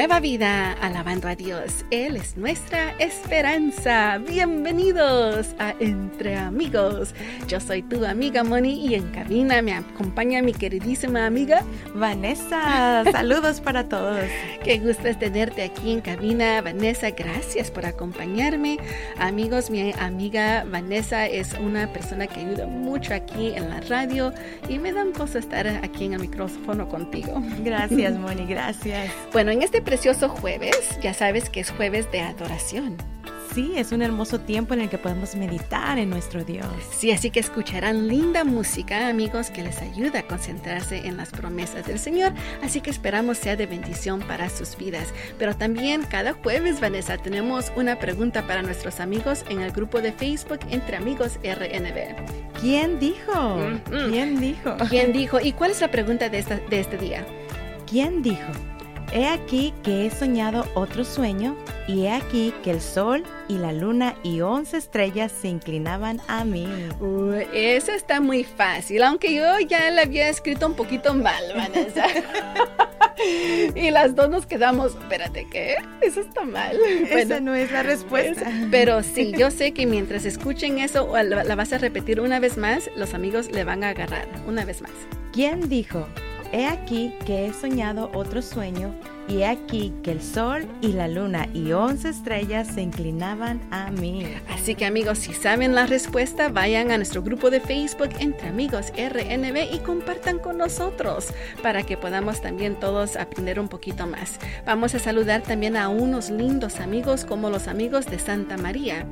nueva vida, alabando a Dios. Él es nuestra esperanza. Bienvenidos a Entre Amigos. Yo soy tu amiga Moni y en cabina me acompaña mi queridísima amiga Vanessa. Saludos para todos. Qué gusto es tenerte aquí en cabina, Vanessa. Gracias por acompañarme. Amigos, mi amiga Vanessa es una persona que ayuda mucho aquí en la radio y me da un gusto estar aquí en el micrófono contigo. Gracias, Moni. Gracias. Bueno, en este precioso jueves, ya sabes que es jueves de adoración. Sí, es un hermoso tiempo en el que podemos meditar en nuestro Dios. Sí, así que escucharán linda música, amigos, que les ayuda a concentrarse en las promesas del Señor. Así que esperamos sea de bendición para sus vidas. Pero también cada jueves, Vanessa, tenemos una pregunta para nuestros amigos en el grupo de Facebook Entre Amigos RNB. ¿Quién dijo? ¿Quién dijo? ¿Quién dijo? ¿Y cuál es la pregunta de, esta, de este día? ¿Quién dijo? He aquí que he soñado otro sueño, y he aquí que el sol y la luna y once estrellas se inclinaban a mí. Uh, eso está muy fácil, aunque yo ya la había escrito un poquito mal, Vanessa. y las dos nos quedamos, espérate, ¿qué? Eso está mal. Esa no es la respuesta. pero sí, yo sé que mientras escuchen eso, la, la vas a repetir una vez más, los amigos le van a agarrar una vez más. ¿Quién dijo? He aquí que he soñado otro sueño, y he aquí que el sol y la luna y once estrellas se inclinaban a mí. Así que amigos, si saben la respuesta, vayan a nuestro grupo de Facebook Entre Amigos RNB y compartan con nosotros para que podamos también todos aprender un poquito más. Vamos a saludar también a unos lindos amigos como los amigos de Santa María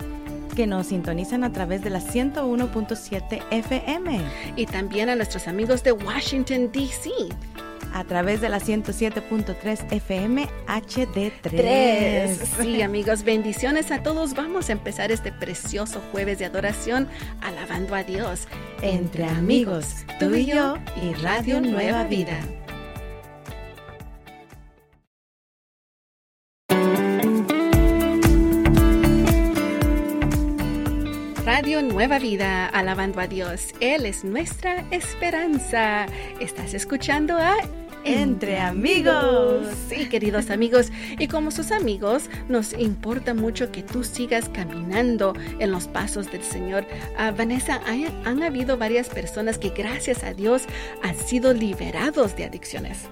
que nos sintonizan a través de la 101.7 FM. Y también a nuestros amigos de Washington, D.C. A través de la 107.3 FM HD3. Sí, amigos, bendiciones a todos. Vamos a empezar este precioso jueves de adoración alabando a Dios. Entre amigos, tú y yo y Radio Nueva Vida. Nueva Vida, alabando a Dios. Él es nuestra esperanza. Estás escuchando a Entre amigos. Sí, queridos amigos. Y como sus amigos, nos importa mucho que tú sigas caminando en los pasos del Señor. Ah, Vanessa, hay, han habido varias personas que gracias a Dios han sido liberados de adicciones.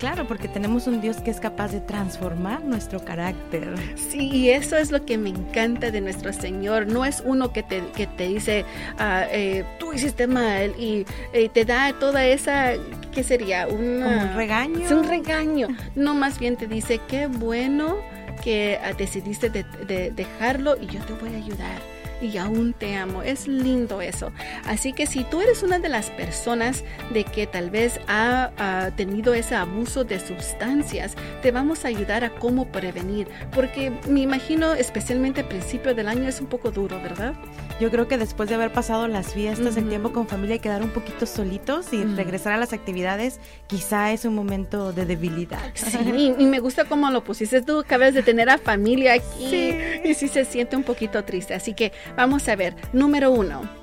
Claro, porque tenemos un Dios que es capaz de transformar nuestro carácter. Sí, y eso es lo que me encanta de nuestro Señor. No es uno que te, que te dice, ah, eh, tú hiciste mal y eh, te da toda esa, ¿qué sería? Una, Como un regaño. Es un regaño. No, más bien te dice, qué bueno que ah, decidiste de, de dejarlo y yo te voy a ayudar y aún te amo. Es lindo eso. Así que si tú eres una de las personas de que tal vez ha, tenido ese abuso de sustancias, te vamos a ayudar a cómo prevenir. Porque me imagino, especialmente al principio del año, es un poco duro, ¿verdad? Yo creo que después de haber pasado las fiestas, uh -huh. el tiempo con familia y quedar un poquito solitos y uh -huh. regresar a las actividades, quizá es un momento de debilidad. Sí, y, y me gusta cómo lo pusiste. Tú acabas de tener a familia aquí Sí. y sí se siente un poquito triste. Así que vamos a ver. Número uno.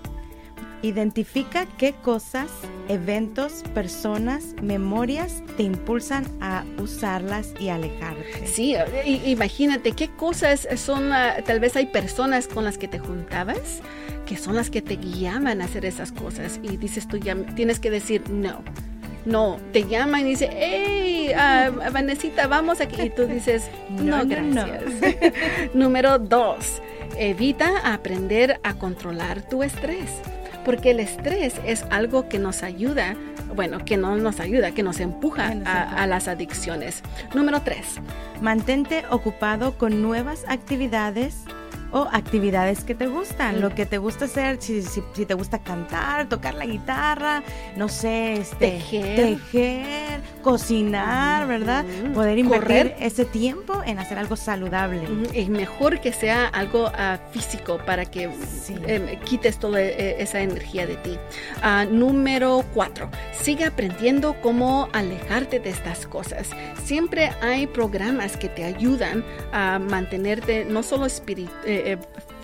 Identifica qué cosas, eventos, personas, memorias te impulsan a usarlas y alejarte. Sí, imagínate qué cosas son, uh, tal vez hay personas con las que te juntabas que son las que te guiaban a hacer esas cosas y dices tú ya tienes que decir no. No, te llaman y dice, hey, uh, Vanesita, vamos aquí. Y tú dices, no, No, no, no. gracias. Número dos, evita aprender a controlar tu estrés. Porque el estrés es algo que nos ayuda, bueno, que no nos ayuda, que nos empuja a, a las adicciones. Número tres, Mantente ocupado con nuevas actividades o actividades que te gustan, lo que te gusta hacer, si, si, si te gusta cantar, tocar la guitarra, no sé, este, Tejer. tejer, cocinar, ¿verdad? Poder invertir Correr. ese tiempo en hacer algo saludable. Es mejor que sea algo ah, físico para que Sí. em, quites toda eh, esa energía de ti. Ah, número cuatro, sigue aprendiendo cómo alejarte de estas cosas. Siempre hay programas que te ayudan a mantenerte no solo espiri- eh, eh,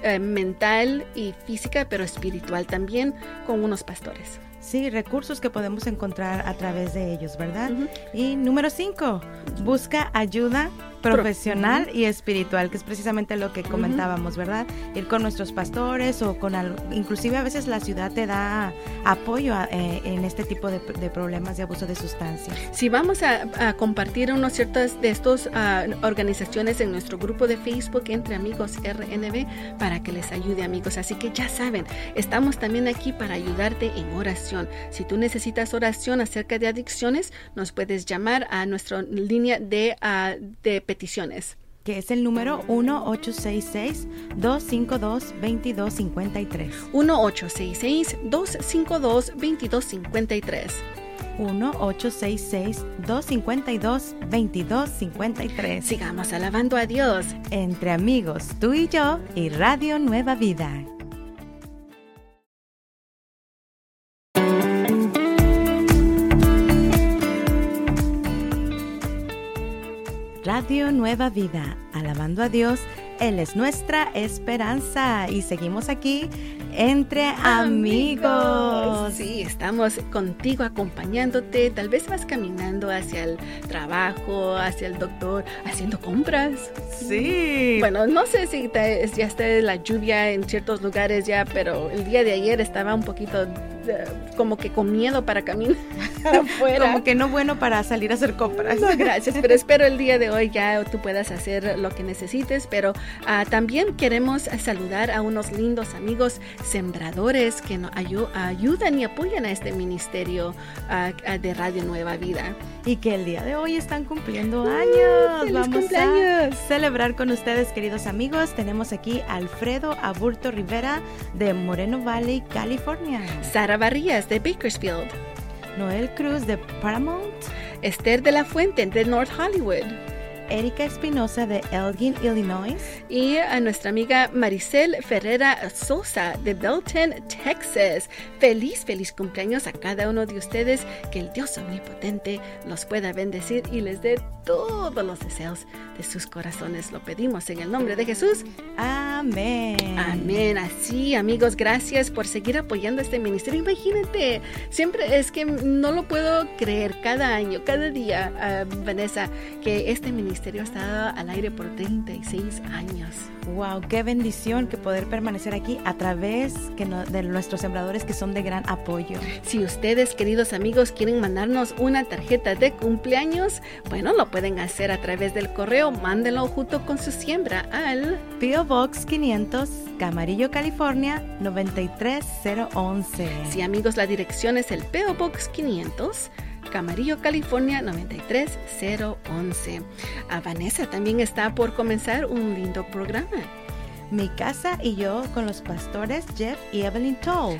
eh, mental y física, pero espiritual también con unos pastores. Sí, recursos que podemos encontrar a través de ellos, ¿verdad? Y número cinco, busca ayuda profesional y espiritual, que es precisamente lo que comentábamos, ¿verdad? Ir con nuestros pastores o con, inclusive a veces la ciudad te da apoyo eh, en este tipo de, problemas de abuso de sustancias. Si vamos a, compartir unos ciertas de estas ah, organizaciones en nuestro grupo de Facebook entre amigos RNB para que les ayude amigos. Así que ya saben, estamos también aquí para ayudarte en oración. Si tú necesitas oración acerca de adicciones, nos puedes llamar a nuestra línea de, uh, de peticiones. Que es el número 1866-252-2253. 1866-252-2253. 1-866-252-2253. Sigamos alabando a Dios. Entre amigos, tú y yo y Radio Nueva Vida. Radio Nueva Vida, alabando a Dios, Él es nuestra esperanza y seguimos aquí entre amigos. Sí, estamos contigo acompañándote, tal vez vas caminando hacia el trabajo, hacia el doctor, haciendo compras. Sí. Bueno, no sé si ya está la lluvia en ciertos lugares ya, pero el día de ayer estaba un poquito como que con miedo para caminar afuera. Como que no bueno para salir a hacer compras. No, gracias, pero espero el día de hoy ya tú puedas hacer lo que necesites, pero ah, también queremos saludar a unos lindos amigos sembradores que nos ayudan y apoyan a este ministerio ah, de Radio Nueva Vida. Y que el día de hoy están cumpliendo años. Vamos cumpleaños. a celebrar con ustedes, queridos amigos. Tenemos aquí Alfredo Aburto Rivera de Moreno Valley, California. Sara Barrías de Bakersfield. Noel Cruz de Paramount. Esther de la Fuente de North Hollywood. Erika Espinosa de Elgin, Illinois. Y a nuestra amiga Maricel Ferrera Sosa de Belton, Texas. Feliz, feliz cumpleaños a cada uno de ustedes. Que el Dios omnipotente los pueda bendecir y les dé todos los deseos de sus corazones. Lo pedimos en el nombre de Jesús. Amén. Amén. Así, amigos, gracias por seguir apoyando este ministerio. Imagínate, siempre es que no lo puedo creer cada año, cada día, ah, Vanessa, que este ministerio ha estado al aire por 36 años. Wow, qué bendición que poder permanecer aquí a través de nuestros sembradores que son de gran apoyo. Si ustedes, queridos amigos, quieren mandarnos una tarjeta de cumpleaños, bueno, lo pueden hacer a través del correo. Mándenlo junto con su siembra al P.O. Box 500, Camarillo, California 93011. Sí, amigos, la dirección es el P.O. Box 500. Camarillo, California 93011. A Vanessa también está por comenzar un lindo programa. Mi casa y yo con los pastores Jeff y Evelyn Toll.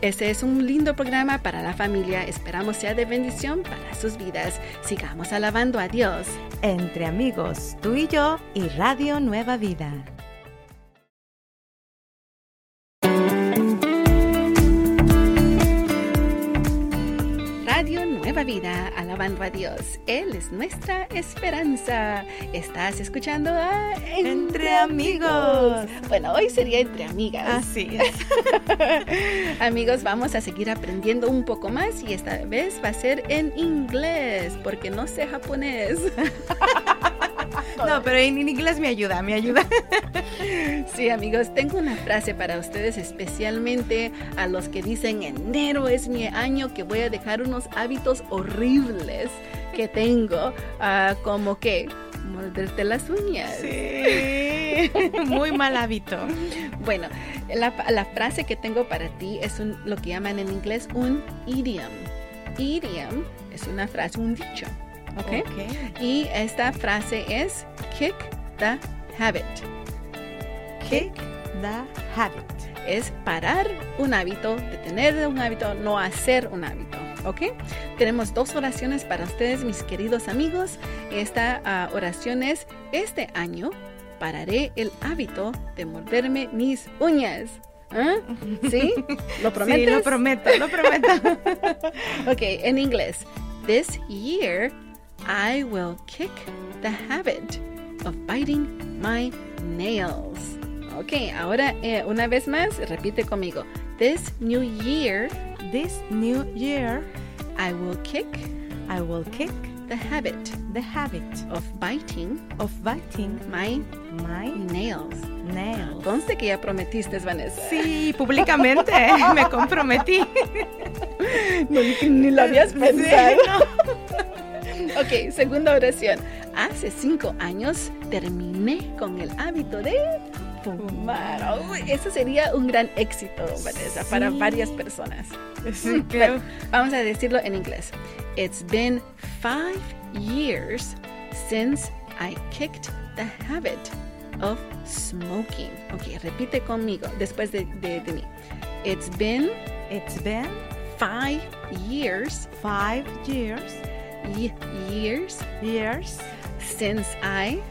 Este es un lindo programa para la familia. Esperamos sea de bendición para sus vidas. Sigamos alabando a Dios. Entre amigos, tú y yo y Radio Nueva Vida. Nueva vida, alabando a Dios. Él es nuestra esperanza. Estás escuchando a Entre, amigos. Bueno, hoy sería entre amigas. Así es. amigos, vamos a seguir aprendiendo un poco más y esta vez va a ser en inglés, porque no sé japonés. No, pero en inglés me ayuda, me ayuda. Sí, amigos, tengo una frase para ustedes, especialmente a los que dicen enero es mi año que voy a dejar unos hábitos horribles que tengo, ah, como que morderte las uñas. Sí, muy mal hábito. Bueno, la, frase que tengo para ti es lo que llaman en inglés un idiom. Idiom es una frase, un dicho. ¿Ok? Y esta frase es kick the habit. Kick the habit. Es parar un hábito, detener un hábito, no hacer un hábito. ¿Ok? Tenemos dos oraciones para ustedes, mis queridos amigos. Esta ah, oración es, este año pararé el hábito de morderme mis uñas. ¿Ah? ¿Sí? ¿Lo prometes? Sí, lo prometo, lo prometo. ok, en inglés. This year I will kick the habit of biting my nails. Ok, ahora eh, una vez más, repite conmigo. This new year, This new year, I will kick I will kick the habit the habit of biting of biting my my nails. nails. Conste que ya prometiste, Vanessa. Sí, públicamente me comprometí. No, ni, ni lo habías Sí, pensado. no. Ok, segunda oración. Hace cinco años terminé con el hábito de fumar. Eso sería un gran éxito, Vanessa, para varias personas. Sí, Bueno, creo. vamos a decirlo en inglés. It's been five years since I kicked the habit of smoking. Ok, repite conmigo después de, de, de mí. It's been It's been five years, five years, ye- years years since I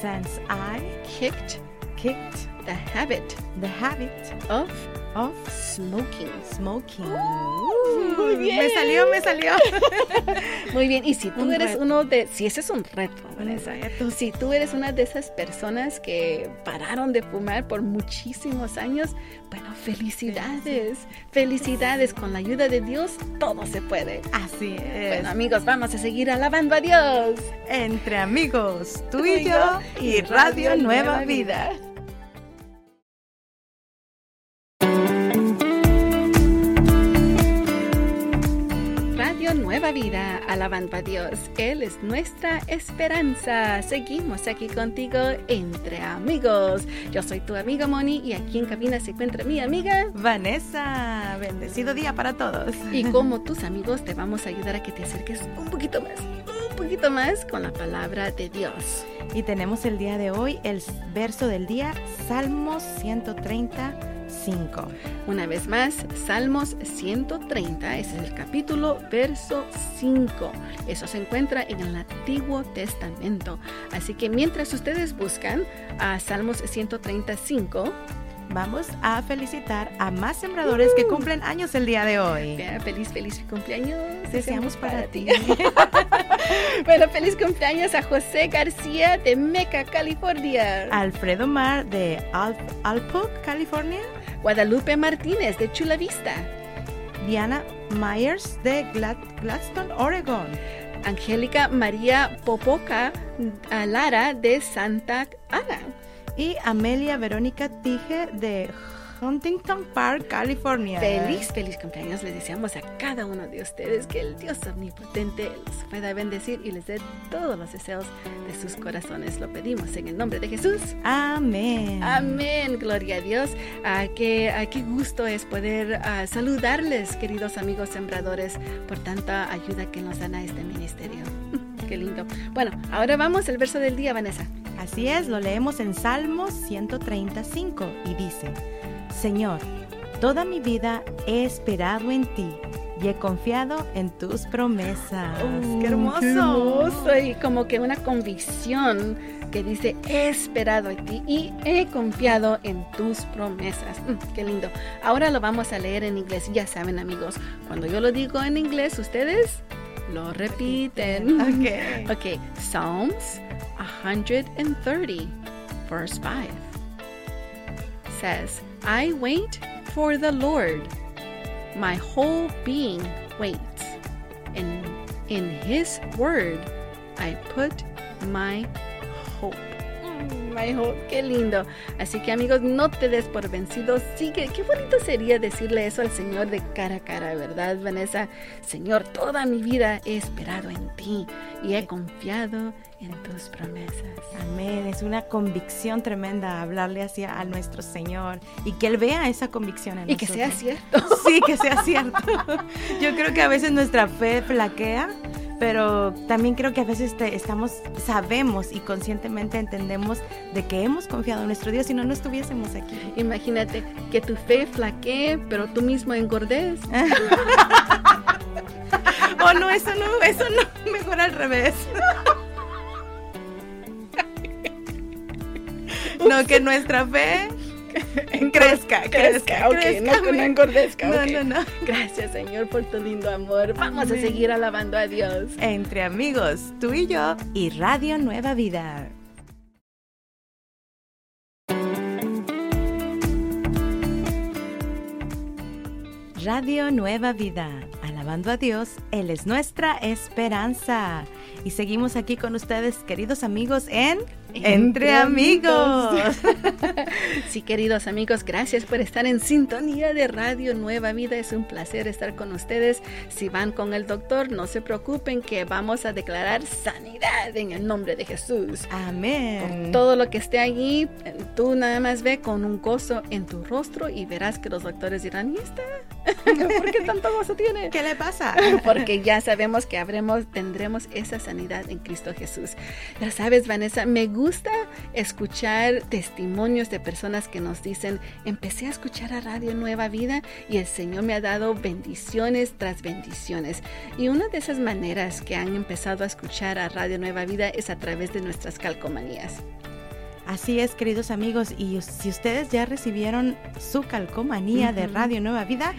since I kicked kicked the habit the habit of of smoking. smoking. Uh, muy bien. Me salió, me salió. Muy bien, y si tú Un eres reto. uno de, si ese es un reto, Un Vanessa, reto. si tú eres una de esas personas que pararon de fumar por muchísimos años, bueno, felicidades, felicidades, con la ayuda de Dios todo se puede. Así es. Bueno amigos, vamos a seguir alabando a Dios. Entre amigos, tú y yo y Radio Nueva Vida. Vida, alabando a Dios. Él es nuestra esperanza. Seguimos aquí contigo entre amigos. Yo soy tu amiga Moni y aquí en cabina se encuentra mi amiga. Vanessa, bendecido día para todos. Y como tus amigos te vamos a ayudar a que te acerques un poquito más, un poquito más con la palabra de Dios. Y tenemos el día de hoy el verso del día, Salmos 135. Una vez más, Salmos 130, ese es el capítulo, verso 5. Eso se encuentra en el Antiguo Testamento. Así que mientras ustedes buscan a Salmos 135, Vamos a felicitar a más sembradores que cumplen años el día de hoy. feliz, feliz cumpleaños. Deseamos para ti. bueno, feliz cumpleaños a José García de Meca, California. Alfredo Mar de Al Alpo, California. Guadalupe Martínez de Chula Vista. Diana Myers de Glad- Gladstone, Oregon. Angélica María Popoca Lara de Santa Ana. Y Amelia Verónica Tige de Huntington Park, California. Feliz, feliz cumpleaños. Les deseamos a cada uno de ustedes que el Dios omnipotente los pueda bendecir y les dé todos los deseos de sus corazones. Lo pedimos en el nombre de Jesús. Amén. Amén, gloria a Dios. Ah, qué, ah, qué gusto es poder ah, saludarles, queridos amigos sembradores, por tanta ayuda que nos dan a este ministerio. qué lindo. Bueno, ahora vamos al verso del día, Vanessa. Así es, lo leemos en Salmos 135 y dice, Señor, toda mi vida he esperado en ti y he confiado en tus promesas. Oh, ¡Qué hermoso! qué hermoso, Y como que una convicción que dice, he esperado en ti y he confiado en tus promesas. Mm, qué lindo. Ahora lo vamos a leer en inglés. Ya saben, amigos, cuando yo lo digo en inglés, ustedes lo repiten. Ok. Ok, Psalms 130, verse 5 says, I wait for the Lord. My whole being waits. And in His word I put my hope. My hope, qué lindo. Así que amigos, no te des por vencido. Sigue. Qué bonito sería decirle eso al Señor de cara a cara, ¿verdad, Vanessa? Señor, toda mi vida he esperado en ti y he confiado en tus promesas. Amén, es una convicción tremenda hablarle hacia a nuestro Señor y que Él vea esa convicción en Y que sea nosotros. cierto. Sí, que sea cierto. Yo creo que a veces nuestra fe flaquea, pero también creo que a veces te- estamos, sabemos y conscientemente entendemos de que hemos confiado en nuestro Dios, si no, no estuviésemos aquí. Imagínate que tu fe flaquee, pero tú mismo engordes. Oh, no, eso no, eso no, mejor al revés. No, que nuestra fe crezca, crezca, ok, crezca. no que no engordezca. No, no, no. Gracias, Señor, por tu lindo amor. Vamos a seguir alabando a Dios. Entre amigos, tú y yo y Radio Nueva Vida. Radio Nueva Vida. Alabando a Dios, Él es nuestra esperanza. Y seguimos aquí con ustedes, queridos amigos, en entre, amigos. sí, queridos amigos, gracias por estar en sintonía de Radio Nueva Vida. Es un placer estar con ustedes. Si van con el doctor, no se preocupen que vamos a declarar sanidad en el nombre de Jesús. Amén. todo lo que esté allí, tú nada más ve con un gozo en tu rostro y verás que los doctores dirán, ¿y esta? ¿Por qué tanto gozo tiene? ¿Qué le pasa? Porque ya sabemos que habremos, tendremos esa sanidad en Cristo Jesús. Ya sabes, Vanessa, me gusta escuchar testimonios de personas que nos dicen, empecé a escuchar a Radio Nueva Vida y el Señor me ha dado bendiciones tras bendiciones. Y una de esas maneras que han empezado a escuchar a Radio Nueva Vida es a través de nuestras calcomanías. Así es, queridos amigos, y si ustedes ya recibieron su calcomanía de Radio Nueva Vida,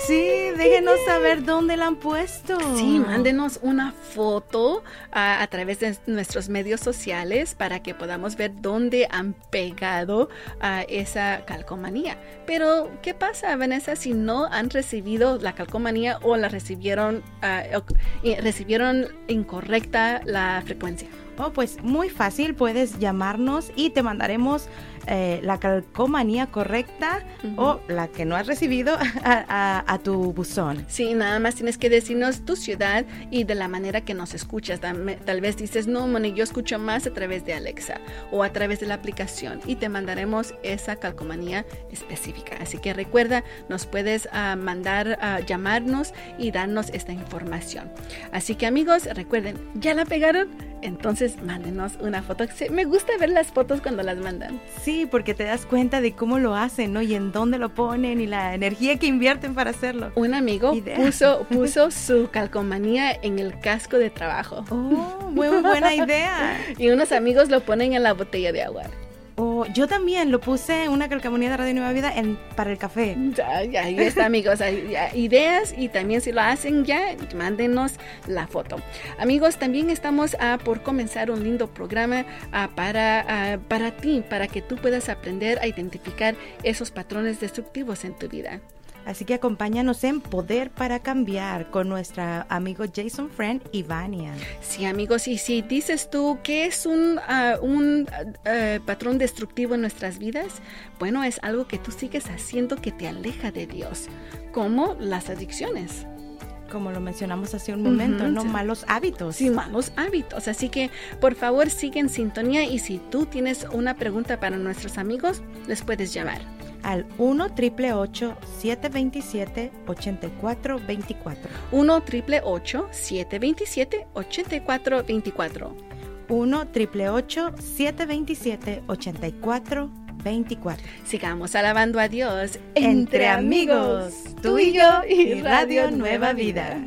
Sí, déjenos saber dónde la han puesto. Sí, mándenos una foto a través de nuestros medios sociales para que podamos ver dónde han pegado a esa calcomanía. Pero, ¿qué pasa, Vanessa, si no han recibido la calcomanía o la recibieron, recibieron incorrecta la frecuencia? Oh, pues muy fácil, puedes llamarnos y te mandaremos eh, la calcomanía correcta o la que no has recibido a, tu buzón. Sí, nada más tienes que decirnos tu ciudad y de la manera que nos escuchas. Tal, vez dices, no, Moni, yo escucho más a través de Alexa o a través de la aplicación y te mandaremos esa calcomanía específica. Así que recuerda, nos puedes ah, mandar a llamarnos y darnos esta información. Así que amigos, recuerden, ¿ya la pegaron? Entonces mándenos una foto. Me gusta ver las fotos cuando las mandan. Sí, porque te das cuenta de cómo lo hacen, ¿no? Y en dónde lo ponen y la energía que invierten para hacerlo. Un amigo puso, puso su calcomanía en el casco de trabajo. Oh, muy buena idea. y unos amigos lo ponen en la botella de agua. Oh, yo también lo puse una calcamonía de Radio Nueva Vida en, para el café. Ya, ya, ahí está, amigos. ideas y también si lo hacen ya, mándenos la foto. Amigos, también estamos a por comenzar un lindo programa para, para ti, para que tú puedas aprender a identificar esos patrones destructivos en tu vida. Así que acompáñanos en Poder para Cambiar con nuestra amigo Jason Friend y Vania. Sí, amigos, y si dices tú que es un, ah, un ah, patrón destructivo en nuestras vidas, bueno, es algo que tú sigues haciendo que te aleja de Dios, como las adicciones como lo mencionamos hace un momento, ¿no? Malos hábitos. Sí, malos hábitos. Así que, por favor, sigue en sintonía y si tú tienes una pregunta para nuestros amigos, les puedes llamar al 1 727 8424 1 727 8424 1 727 8424 Sigamos alabando a Dios entre amigos, tú y yo y Radio Nueva Vida.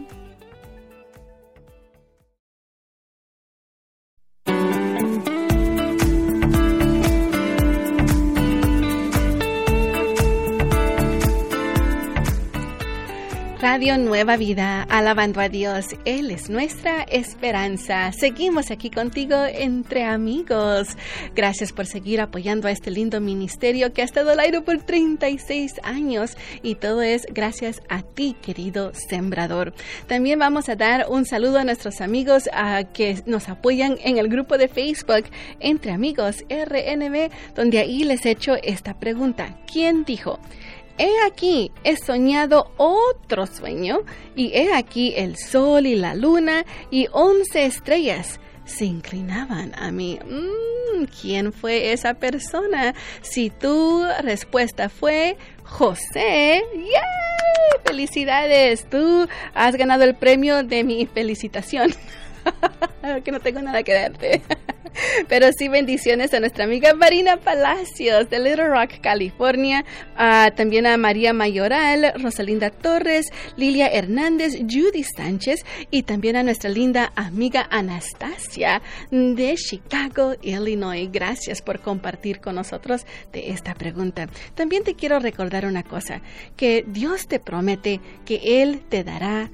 Nueva Vida, alabando a Dios. Él es nuestra esperanza. Seguimos aquí contigo entre amigos. Gracias por seguir apoyando a este lindo ministerio que ha estado al aire por 36 años y todo es gracias a ti, querido sembrador. También vamos a dar un saludo a nuestros amigos que nos apoyan en el grupo de Facebook Entre Amigos RNB, donde ahí les he hecho esta pregunta. ¿Quién dijo? He aquí, he soñado otro sueño, y he aquí el sol y la luna y once estrellas se inclinaban a mí. Mm, ¿Quién fue esa persona? Si tu respuesta fue José, ¡yay! ¡Felicidades! Tú has ganado el premio de mi felicitación. que no tengo nada que darte. Pero sí, bendiciones a nuestra amiga Marina Palacios de Little Rock, California. también a María Mayoral, Rosalinda Torres, Lilia Hernández, Judy Sánchez y también a nuestra linda amiga Anastasia de Chicago, Illinois. Gracias por compartir con nosotros de esta pregunta. También te quiero recordar una cosa, que Dios te promete que Él te dará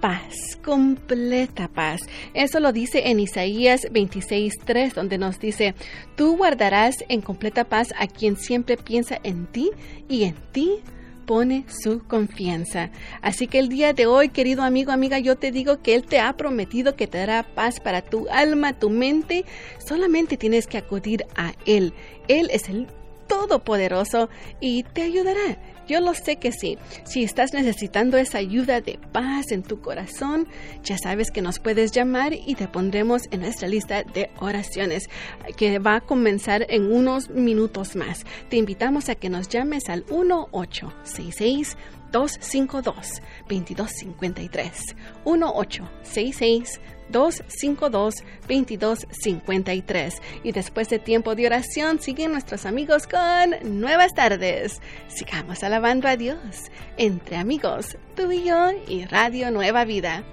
paz, completa paz. Eso lo dice en Isaías 26:3, donde nos dice, tú guardarás en completa paz a quien siempre piensa en ti y en ti pone su confianza. Así que el día de hoy, querido amigo, amiga, yo te digo que Él te ha prometido que te dará paz para tu alma, tu mente. Solamente tienes que acudir a Él. Él es el Todopoderoso y te ayudará. Yo lo sé que sí. Si estás necesitando esa ayuda de paz en tu corazón, ya sabes que nos puedes llamar y te pondremos en nuestra lista de oraciones que va a comenzar en unos minutos más. Te invitamos a que nos llames al 1866 252 2253 1866 252-2253. Y después de tiempo de oración, siguen nuestros amigos con Nuevas Tardes. Sigamos alabando Caravan Radios, entre amigos, tú y yo y Radio Nueva Vida.